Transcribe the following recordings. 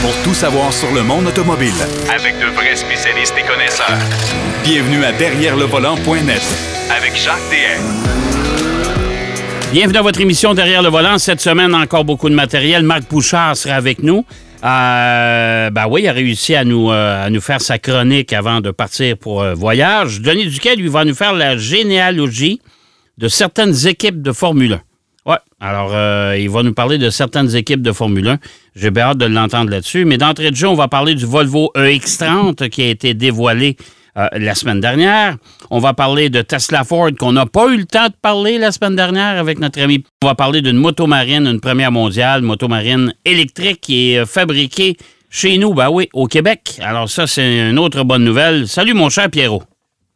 pour tout savoir sur le monde automobile. Avec de vrais spécialistes et connaisseurs. Bienvenue à Derrière le volant.net Avec Jacques DM. Bienvenue à votre émission Derrière le volant. Cette semaine, encore beaucoup de matériel. Marc Bouchard sera avec nous. Euh, ben oui, il a réussi à nous, euh, à nous faire sa chronique avant de partir pour euh, voyage. Denis Duquet, lui, va nous faire la généalogie de certaines équipes de Formule 1. Ouais, alors euh, il va nous parler de certaines équipes de Formule 1. J'ai bien hâte de l'entendre là-dessus. Mais d'entrée de jeu, on va parler du Volvo EX30 qui a été dévoilé euh, la semaine dernière. On va parler de Tesla Ford qu'on n'a pas eu le temps de parler la semaine dernière avec notre ami. On va parler d'une moto marine, une première mondiale, moto marine électrique qui est euh, fabriquée chez nous, ben oui, au Québec. Alors ça, c'est une autre bonne nouvelle. Salut mon cher Pierrot.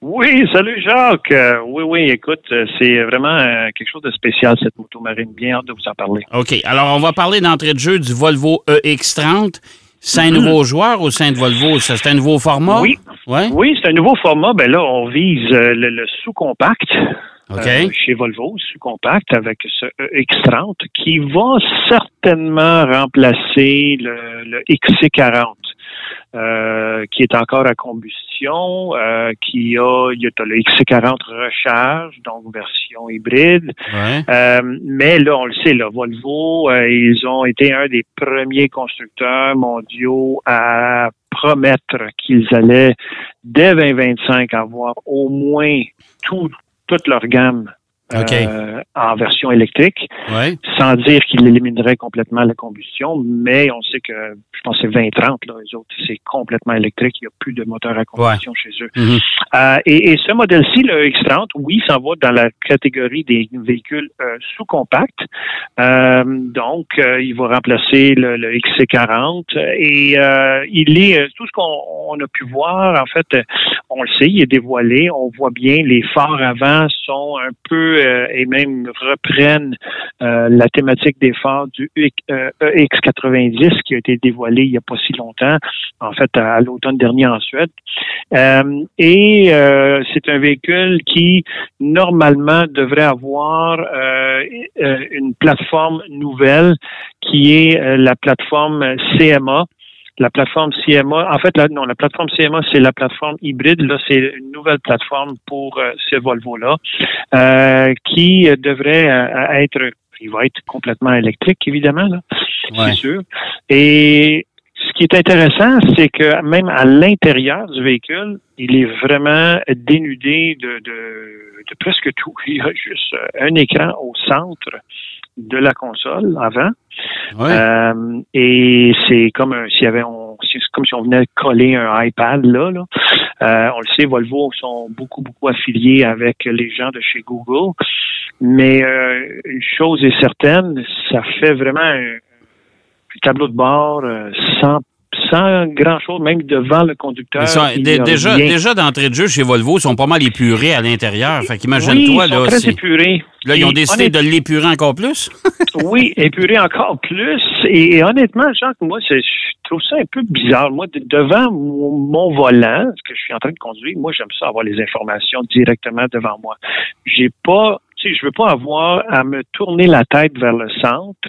Oui, salut Jacques. Euh, oui, oui, écoute, euh, c'est vraiment euh, quelque chose de spécial cette moto marine. Bien hâte de vous en parler. OK. Alors, on va parler d'entrée de jeu du Volvo EX30. C'est un nouveau joueur au sein de Volvo. C'est un nouveau format? Oui. Ouais? Oui, c'est un nouveau format. Ben là, on vise le, le sous-compact. OK. euh, chez Volvo, sous-compact avec ce X30 qui va certainement remplacer le, le XC40. euh, qui est encore à combustion, euh, qui a, il y a le XC40 recharge, donc version hybride, Ouais. Euh, mais là, on le sait, là, Volvo, euh, ils ont été un des premiers constructeurs mondiaux à promettre qu'ils allaient, dès 2025, avoir au moins tout, toute leur gamme Euh, en version électrique, Ouais. sans dire qu'ils élimineraient complètement la combustion, mais on sait que, je pense que c'est 2030, là, les autres, c'est complètement électrique, il n'y a plus de moteur à combustion chez eux. Mhm. Euh, et, et ce modèle-ci, le X30, oui, ça va dans la catégorie des véhicules euh, sous-compacts. Donc, il va remplacer le, le XC40 et il est tout ce qu'on on a pu voir. En fait, on le sait, il est dévoilé. On voit bien les phares avant sont un peu euh, et même reprennent euh, la thématique des phares du EX, euh, EX90 qui a été dévoilé il n'y a pas si longtemps, en fait à, à l'automne dernier en Suède. Et c'est un véhicule qui normalement devrait avoir une plateforme nouvelle qui est la plateforme CMA. La plateforme CMA, en fait, la, non, la plateforme CMA, c'est la plateforme hybride. Là, c'est une nouvelle plateforme pour euh, ce Volvo-là, euh, qui devrait euh, être, il va être complètement électrique, évidemment, là, Ouais. c'est sûr. Et ce qui est intéressant, c'est que même à l'intérieur du véhicule, il est vraiment dénudé de, de, de presque tout. Il y a juste un écran au centre de la console avant. Ouais. Euh, et c'est comme un- s'il y avait on, c'est comme si on venait coller un iPad là. là. Euh, on le sait, Volvo sont beaucoup beaucoup affiliés avec les gens de chez Google, mais euh, une chose est certaine, ça fait vraiment un, un tableau de bord euh, sans sans grand chose, même devant le conducteur. Déjà, déjà d'entrée de jeu chez Volvo, ils sont pas mal épurés à l'intérieur. Fait qu'imagine-toi, oui, là, très épurés. là, ils ont décidé de l'épurer encore plus? Oui, épurer encore plus. Et, et honnêtement, Jacques, moi, je trouve ça un peu bizarre. Moi, de- devant mon, mon volant, ce que je suis en train de conduire, moi, j'aime ça avoir les informations directement devant moi. J'ai pas, tu sais, je veux pas avoir à me tourner la tête vers le centre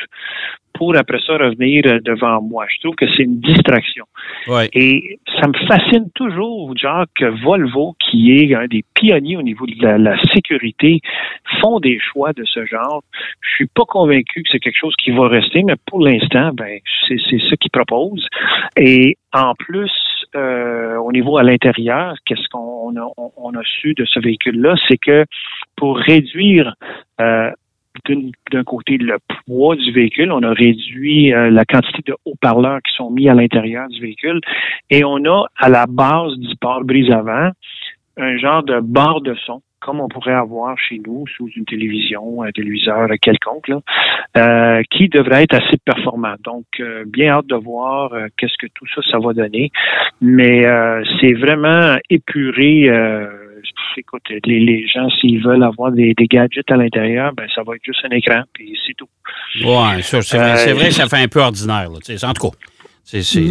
pour après ça revenir euh, devant moi. Je trouve que c'est une distraction. Ouais. Et ça me fascine toujours, Jacques, que Volvo, qui est un des pionniers au niveau de la, la sécurité, font des choix de ce genre. Je suis pas convaincu que c'est quelque chose qui va rester, mais pour l'instant, ben, c'est c'est ce qu'ils proposent. Et en plus, euh, au niveau à l'intérieur, qu'est-ce qu'on a, on, on a su de ce véhicule-là, c'est que pour réduire euh, d'un côté le poids du véhicule, on a réduit euh, la quantité de haut-parleurs qui sont mis à l'intérieur du véhicule et on a à la base du pare-brise avant un genre de barre de son comme on pourrait avoir chez nous sous une télévision, un téléviseur quelconque, là, euh, qui devrait être assez performant. Donc, euh, bien hâte de voir qu'est-ce que tout ça, ça va donner. Mais c'est vraiment épuré. Écoute, les, les gens, s'ils veulent avoir des, des gadgets à l'intérieur, ben ça va être juste un écran, puis c'est tout. Ça, c'est vrai, Euh, c'est vrai ça fait un peu ordinaire. Là, en tout cas,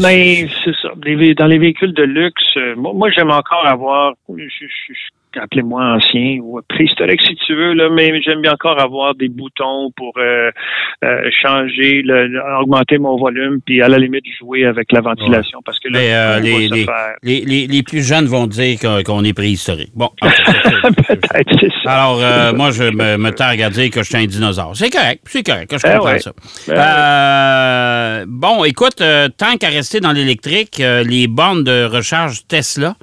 Mais c'est ça. Dans les véhicules de luxe, euh, moi, moi, j'aime encore avoir. Je, je- je suis appelez-moi ancien ou préhistorique si tu veux, là, mais j'aime bien encore avoir des boutons pour euh, euh, changer, le, augmenter mon volume, puis à la limite jouer avec la ventilation parce que là, Mais, euh, les, les, faire- les, les- les plus jeunes vont dire qu'on est préhistorique. Bon. Peut-être, c'est ça. Alors, moi, je me, me targue à dire que je suis un dinosaure. C'est correct, c'est correct, que je Ben comprends ouais. ça. Ben Bon, écoute, tant qu'à rester dans l'électrique, les bornes de recharge Tesla,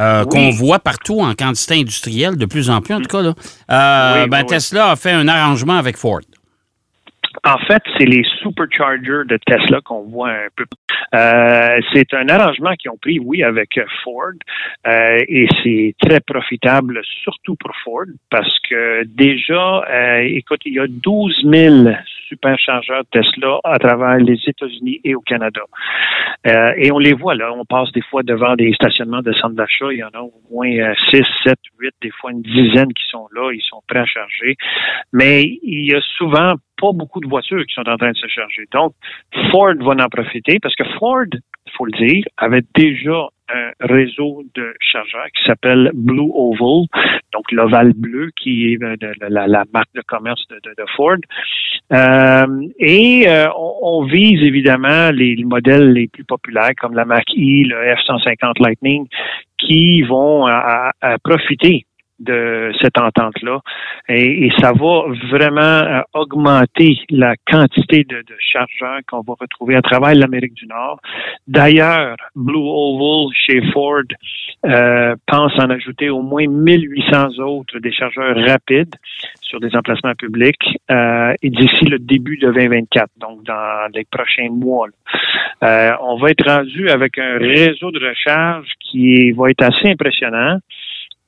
euh, Oui. qu'on voit partout en quantité industrielle, de plus en plus en tout cas, là, euh, Oui, ben, oui. Tesla a fait un arrangement avec Ford. En fait, c'est les superchargers de Tesla qu'on voit un peu. Euh, c'est un arrangement qu'ils ont pris, oui, avec Ford, euh, et c'est très profitable, surtout pour Ford, parce que déjà, euh, écoute, il y a 12 000 superchargeurs Tesla à travers les États-Unis et au Canada. Euh, et on les voit là, on passe des fois devant des stationnements de centres d'achat, il y en a au moins euh, 6, 7, 8, des fois une dizaine qui sont là, ils sont prêts à charger. Mais il y a souvent pas beaucoup de voitures qui sont en train de se charger. Donc, Ford va en profiter parce que Ford, faut le dire, avait déjà un réseau de chargeurs qui s'appelle Blue Oval, donc l'ovale bleu qui est euh, la, marque de commerce de, Ford. Euh, et euh, on, vise évidemment les, les modèles les plus populaires comme la Mach E, le F-150 Lightning, qui vont profiter de cette entente-là. Et, et ça va vraiment euh, augmenter la quantité de, de chargeurs qu'on va retrouver à travers l'Amérique du Nord. D'ailleurs, Blue Oval chez Ford euh, pense en ajouter au moins 1800 autres des chargeurs rapides sur des emplacements publics euh, et d'ici le début de 2024, donc dans les prochains mois. Euh, on va être rendu avec un réseau de recharge qui va être assez impressionnant.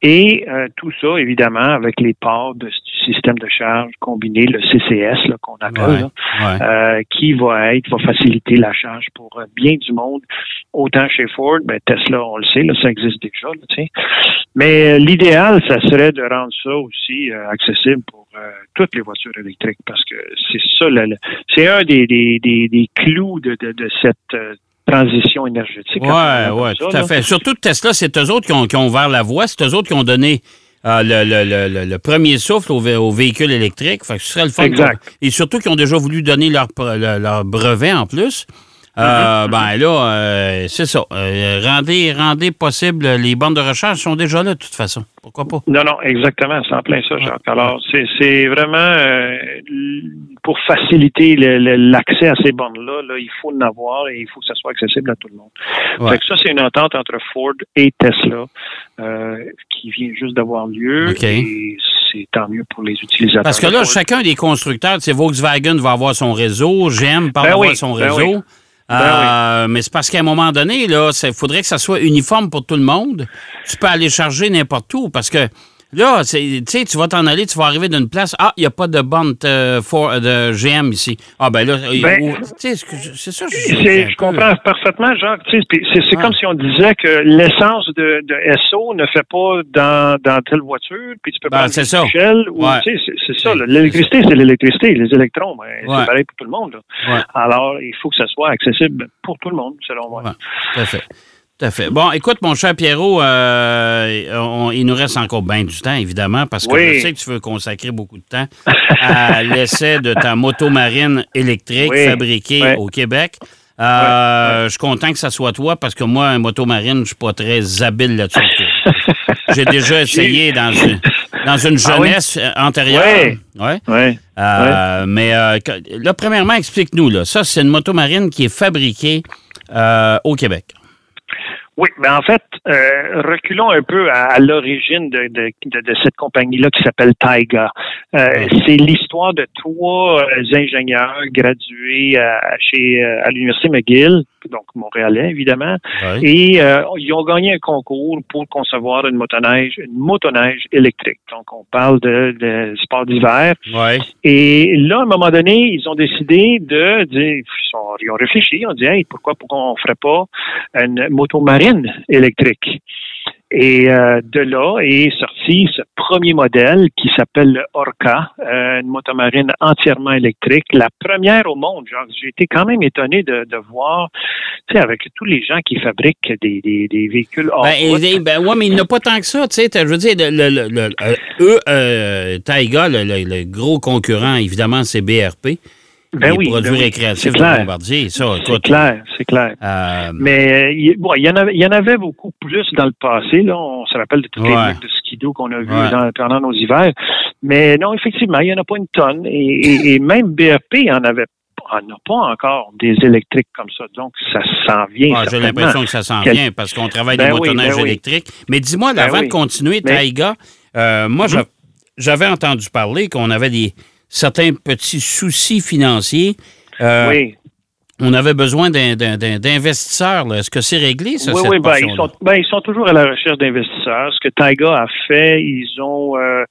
Et euh, tout ça, évidemment, avec les ports de, du système de charge combiné, le CCS qu'on appelle, Ouais, là, ouais. euh, qui va être, va faciliter la charge pour euh, bien du monde. Autant chez Ford, ben Tesla, on le sait, là, ça existe déjà. Là, tu sais. Mais euh, l'idéal, ça serait de rendre ça aussi euh, accessible pour euh, toutes les voitures électriques, parce que c'est ça, c'est un des, des, des, des clous de, de, de cette euh, transition énergétique. Oui, hein, oui, ça, tout à là. fait. Surtout Tesla, c'est eux autres qui ont, qui ont ouvert la voie, c'est eux autres qui ont donné euh, le, le- le- premier souffle aux, aux véhicules électriques. Fait que ce serait le fun. Exact. Et surtout qu'ils ont déjà voulu donner leur, leur brevet en plus. Euh, Ben là, euh, c'est ça. Euh, rendez, rendez possible, les bandes de recharge sont déjà là de toute façon. Pourquoi pas? Non, non, exactement, c'est en plein ça, Jacques. Alors, c'est, c'est vraiment pour faciliter l'accès à ces bornes-là, là, il faut en avoir et il faut que ça soit accessible à tout le monde. Ouais. Fait que ça, c'est une entente entre Ford et Tesla qui vient juste d'avoir lieu et c'est tant mieux pour les utilisateurs. Parce que là, chacun des constructeurs, tu sais, Volkswagen va avoir son réseau, GM va Ben avoir oui, son ben réseau. oui. Ben Euh, Mais c'est parce qu'à un moment donné, là, il faudrait que ça soit uniforme pour tout le monde. Tu peux aller charger n'importe où parce que là, tu sais, tu vas t'en aller, tu vas arriver d'une place. Ah, il n'y a pas de borne euh, for- de GM ici. Ah, ben là, Ben, c'est je- ça. Je peu- comprends parfaitement, Jacques. C'est Ouais. comme si on disait que l'essence de, de SO ne fait pas dans, dans telle voiture, puis tu peux Ben, prendre Ouais. tu sais, c'est- ça. L'électricité, c'est l'électricité. Les électrons, ben, Ouais. c'est pareil pour tout le monde. Ouais. Alors, il faut que ça soit accessible pour tout le monde, selon moi. Tout à fait. Tout à fait. Bon, écoute, mon cher Pierrot, euh, on- il nous reste encore bien du temps, évidemment, parce que Oui. je sais que tu veux consacrer beaucoup de temps à l'essai de ta moto marine électrique Oui. fabriquée au Québec. Euh, Je suis content que ça soit toi parce que moi, un moto marine, je suis pas très habile là-dessus. J'ai déjà essayé dans une, dans une Ah jeunesse euh, antérieure. Ouais. Ouais. Euh, Mais là, premièrement, explique-nous. Ça, c'est une moto marine qui est fabriquée au Québec. Oui, mais en fait, euh, reculons un peu à, à l'origine de, de, de, de cette compagnie-là qui s'appelle Taiga. Euh, c'est l'histoire de trois euh, ingénieurs gradués à, chez euh, à l'université McGill, donc montréalais évidemment, Ouais. et euh, ils ont gagné un concours pour concevoir une motoneige, une motoneige électrique. Donc on parle de, de sport d'hiver. Ouais. Et là, à un moment donné, ils ont décidé de dire, ils ont réfléchi, ils ont dit, hey, pourquoi, pourquoi on ferait pas une moto marine électrique? Et euh, de là est sorti ce premier modèle qui s'appelle le Orca, euh, une motomarine entièrement électrique, la première au monde. J'ai été quand même étonné de, de voir, tu sais, avec tous les gens qui fabriquent des, des, des véhicules hors Ben, route. et- ben, ouais, mais il n'y en a pas tant que ça, tu sais. Je veux dire, le, le, le- le- euh, eux, euh, Taiga, le, le- le gros concurrent, évidemment, c'est BRP. Ben les oui, produits ben récréatifs c'est de clair. Bombardier. C'est clair, c'est clair. euh, Mais euh, il bon, il y, en avait, il y en avait beaucoup plus dans le passé. Là. On se rappelle de toutes les marques de skido qu'on a vues Ouais. dans- pendant nos hivers. Mais non, effectivement, il n'y en a pas une tonne. Et, et- et même BRP en avait pas encore des électriques comme ça. Donc, ça s'en vient. ah, j'ai l'impression que ça s'en Quel- vient parce qu'on travaille Ben des oui, motoneiges ben oui. électriques. Mais dis-moi, Ben avant oui. de continuer, Taiga, euh, moi, j'a- j'avais entendu parler qu'on avait des certains petits soucis financiers. Euh, oui. On avait besoin d'investisseurs. Est-ce que c'est réglé, ça, oui, cette oui, ben, ils, sont, ben, ils sont toujours à la recherche d'investisseurs. Ce que Taiga a fait, ils ont euh,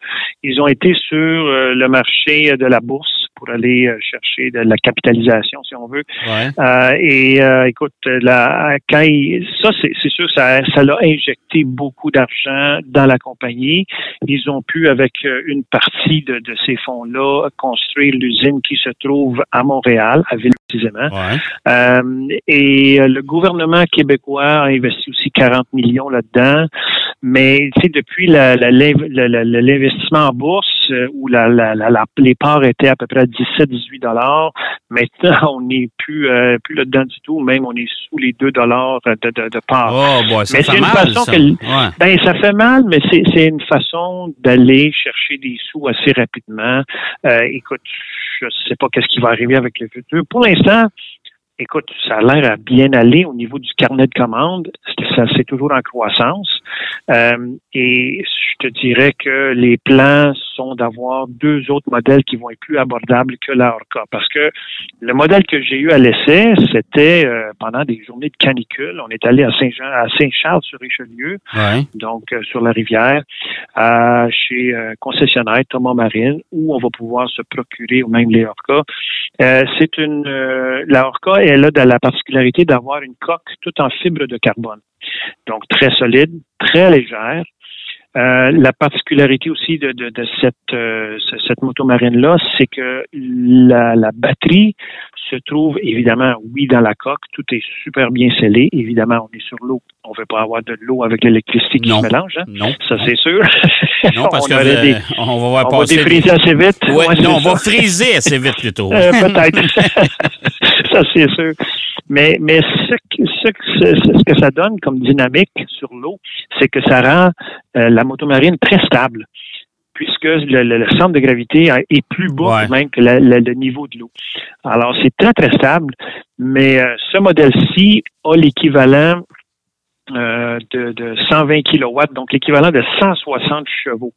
ils ont été sur euh, le marché de la bourse pour aller euh, chercher de la capitalisation, si on veut. Ouais. Euh, et euh, écoute, la, quand il- ça, c'est sûr, ça, ça l'a injecté beaucoup d'argent dans la compagnie. Ils ont pu, avec euh, une partie de, de ces fonds-là, construire l'usine qui se trouve à Montréal, à Ville précisément. Ouais. Euh, et euh, le gouvernement québécois a investi aussi 40 millions là-dedans. Mais tu sais, depuis l'investissement en bourse, euh, où la, la- la- la- les parts étaient à peu près à 17-18 dollars, maintenant on n'est plus euh, plus là-dedans du tout. Même on est sous les 2 dollars de, de, de parts. Oh, boy, ça Mais fait c'est une mal, façon ça. que Ouais. Ben, ça fait mal, mais c'est c'est une façon d'aller chercher des sous assez rapidement. Euh, écoute, je sais pas qu'est-ce qui va arriver avec le futur. Pour l'instant, écoute, ça a l'air à bien aller au niveau du carnet de commandes. Ça, c'est toujours en croissance. Euh, et je te dirais que les plans sont d'avoir deux autres modèles qui vont être plus abordables que la Orca. Parce que le modèle que j'ai eu à l'essai, c'était euh, pendant des journées de canicule. On est allé à Saint-Jean, à Saint-Charles-sur-Richelieu Ouais. donc euh, sur la rivière, euh, chez concessionnaire Thomas Marine, où on va pouvoir se procurer, ou même les Orca. Euh, c'est une la Orca, elle a de la particularité d'avoir une coque toute en fibre de carbone. Donc très solide, très légère. Euh, la particularité aussi de, de, de cette, euh, ce- cette motomarine-là, c'est que la, la batterie se trouve évidemment, oui, dans la coque. Tout est super bien scellé. Évidemment, on est sur l'eau. On ne veut pas avoir de l'eau avec l'électricité qui se mélange. hein. Non. Ça, c'est sûr. Non, parce on que aurait euh, des- on va voir on va défriser assez vite. Ouais, Ouais, c'est non, on ça. va friser assez vite plutôt. Euh, Peut-être. ça, c'est sûr. Mais, mais ce, que- ce, que- ce, ce que ça donne comme dynamique sur l'eau, c'est que ça rend la motomarine très stable, puisque le, le- le centre de gravité est plus bas Ouais. même que la- la- le niveau de l'eau. Alors, c'est très, très stable, mais euh, ce modèle-ci a l'équivalent euh, de, de 120 kilowatts, donc l'équivalent de 160 chevaux.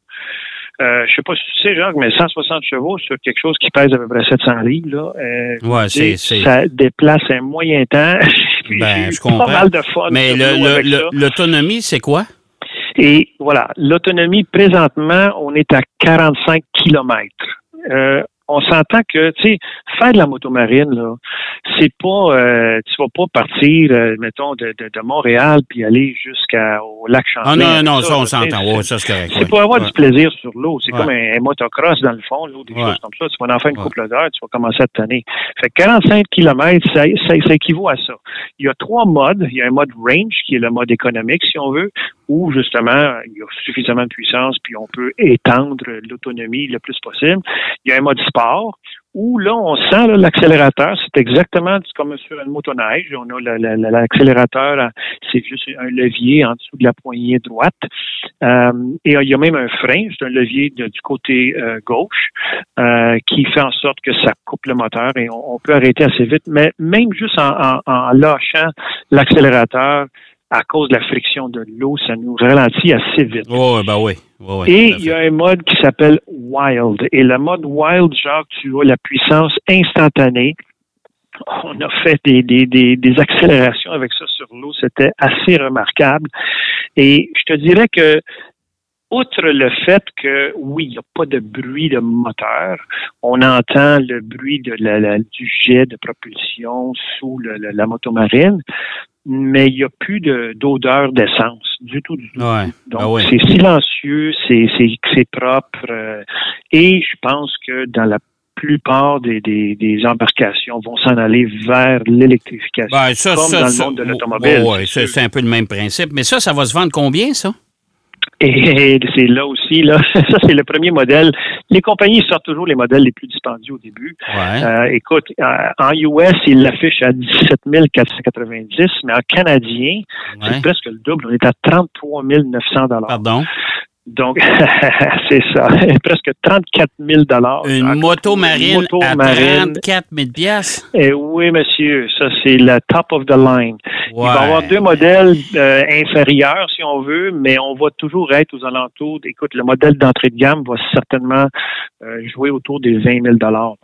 Euh, je sais pas si tu sais, Jacques, mais 160 chevaux sur quelque chose qui pèse à peu près 700 livres, là, euh, Ouais, c'est. c'est- ça déplace un moyen temps. Ben, je comprends. Pas mal de fun. Mais l'autonomie, c'est quoi? Et voilà, l'autonomie, présentement, on est à 45 kilomètres. Euh, on s'entend que, tu sais, faire de la motomarine, là, c'est pas, euh, tu vas pas partir, euh, mettons, de, de, de Montréal puis aller jusqu'au lac Champlain. Ah non, non, ça, on tu sais, s'entend. c'est- Ouais, ça, c'est correct. c'est ouais. pour avoir Ouais. du plaisir sur l'eau. C'est comme un, un motocross dans le fond, là, ou des choses comme ça. Tu vas en faire une couple d'heures, tu vas commencer à te tanner. Fait que 45 km, ça, ça, ça équivaut à ça. Il y a trois modes. Il y a un mode range, qui est le mode économique, si on veut, où justement, il y a suffisamment de puissance, puis on peut étendre l'autonomie le plus possible. Il y a un mode sport, où là, on sent l'accélérateur, c'est exactement comme sur une motoneige. On a la- la- la- l'accélérateur, euh, c'est juste un levier en dessous de la poignée droite. Euh, et il y a même un frein, c'est un levier du côté euh, gauche, euh, qui fait en sorte que ça coupe le moteur et on, peut arrêter assez vite. Mais même juste en lâchant l'accélérateur, à cause de la friction de l'eau, ça nous ralentit assez vite. Ouais, ben oui. Ouais, Et il y a un mode qui s'appelle Wild. Et le mode Wild, genre, tu as la puissance instantanée. On a fait des, des, des, des accélérations avec ça sur l'eau. C'était assez remarquable. Et je te dirais que, outre le fait que, oui, il n'y a pas de bruit de moteur, on entend le bruit de la, la- du jet de propulsion sous le- la motomarine. Mais il n'y a plus de- d'odeur d'essence du tout. Du tout. Ouais. Donc, Ah ouais. c'est silencieux, c'est propre. euh, et je pense que dans la plupart des, des, des embarcations vont s'en aller vers l'électrification. Ben, ça, comme ça, dans le monde de l'automobile. c'est un peu le même principe. Mais ça, ça va se vendre combien, ça? Et c'est là aussi, là, ça c'est le premier modèle. Les compagnies sortent toujours les modèles les plus dispendieux au début. Ouais. Euh, écoute, euh, en US, ils l'affichent à 17 490, mais en canadien, ouais. c'est presque le double. On est à 33 900 Pardon? Donc, c'est ça. Presque 34 000 Une moto marine moto à marine. 34 000 piastres? Eh oui, monsieur, ça c'est la top of the line. Il va y avoir deux modèles euh, inférieurs, si on veut, mais on va toujours être aux alentours. Écoute, le modèle d'entrée de gamme va certainement euh, jouer autour des 20 000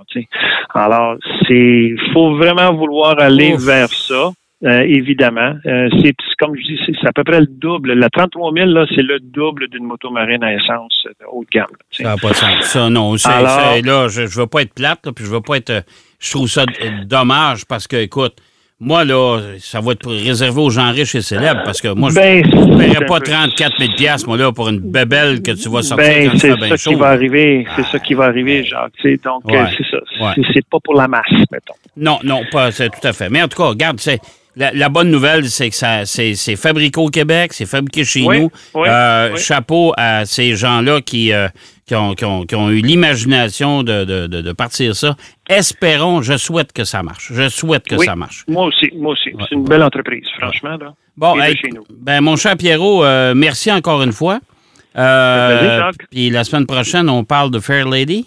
tu sais. Alors, c'est, faut vraiment vouloir aller Ouf. vers ça. Euh, évidemment, Euh, c'est comme je dis, c'est à peu près le double. La 33 000 là, c'est le double d'une moto marine à essence euh, haut de gamme. Ça n'a pas de sens. Ça, non. Alors- là, je ne veux pas être plate, là, puis je veux pas être. Je trouve ça dommage parce que, écoute, moi, là, ça va être réservé aux gens riches et célèbres parce que moi, je Ben, ne c'est paierais pas peu- 34 000 piastres, moi, là, pour une bébelle que tu vas sortir Ben, quand c'est bien ça chaud. qui va arriver. C'est ça qui va arriver, Jacques. Tu sais, donc, Ouais. euh, c'est ça. Ouais. C'est- C'est pas pour la masse, mettons. Non, non, pas c'est tout à fait. Mais en tout cas, regarde, c'est la, la bonne nouvelle, c'est que ça, c'est, c'est fabriqué au Québec, c'est fabriqué chez Oui, nous. oui, Euh, oui. Chapeau à ces gens-là qui, euh, qui, ont, qui ont- qui ont eu l'imagination de, de- de- partir ça. Espérons, je souhaite que ça marche. Je souhaite que ça marche. Moi aussi, moi aussi. C'est une belle entreprise, franchement. Là. Bon, hey, chez nous. ben, mon cher Pierrot, euh, merci encore une fois. Euh. Puis la semaine prochaine, on parle de Fair Lady.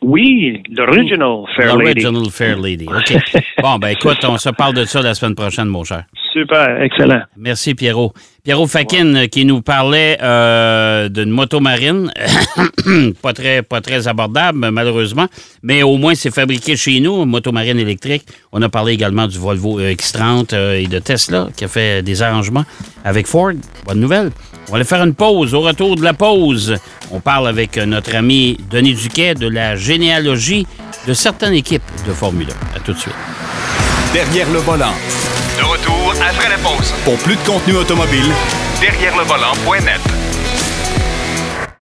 Oui, l'original Fair Lady. L'original Fair Lady. OK. bon, ben écoute, on se parle de ça la semaine prochaine, mon cher. Super, excellent. Merci, Pierrot. Pierrot Fakin euh, qui nous parlait euh, d'une moto marine, pas, très, pas très abordable, malheureusement, mais au moins c'est fabriqué chez nous, une moto marine électrique. On a parlé également du Volvo X30 euh, et de Tesla qui a fait des arrangements avec Ford. Bonne nouvelle. On va aller faire une pause. Au retour de la pause, on parle avec notre ami Denis Duquet de la généalogie de certaines équipes de Formule 1. À tout de suite. Derrière le volant. De retour après la pause. Pour plus de contenu automobile, Derrière le volant.net.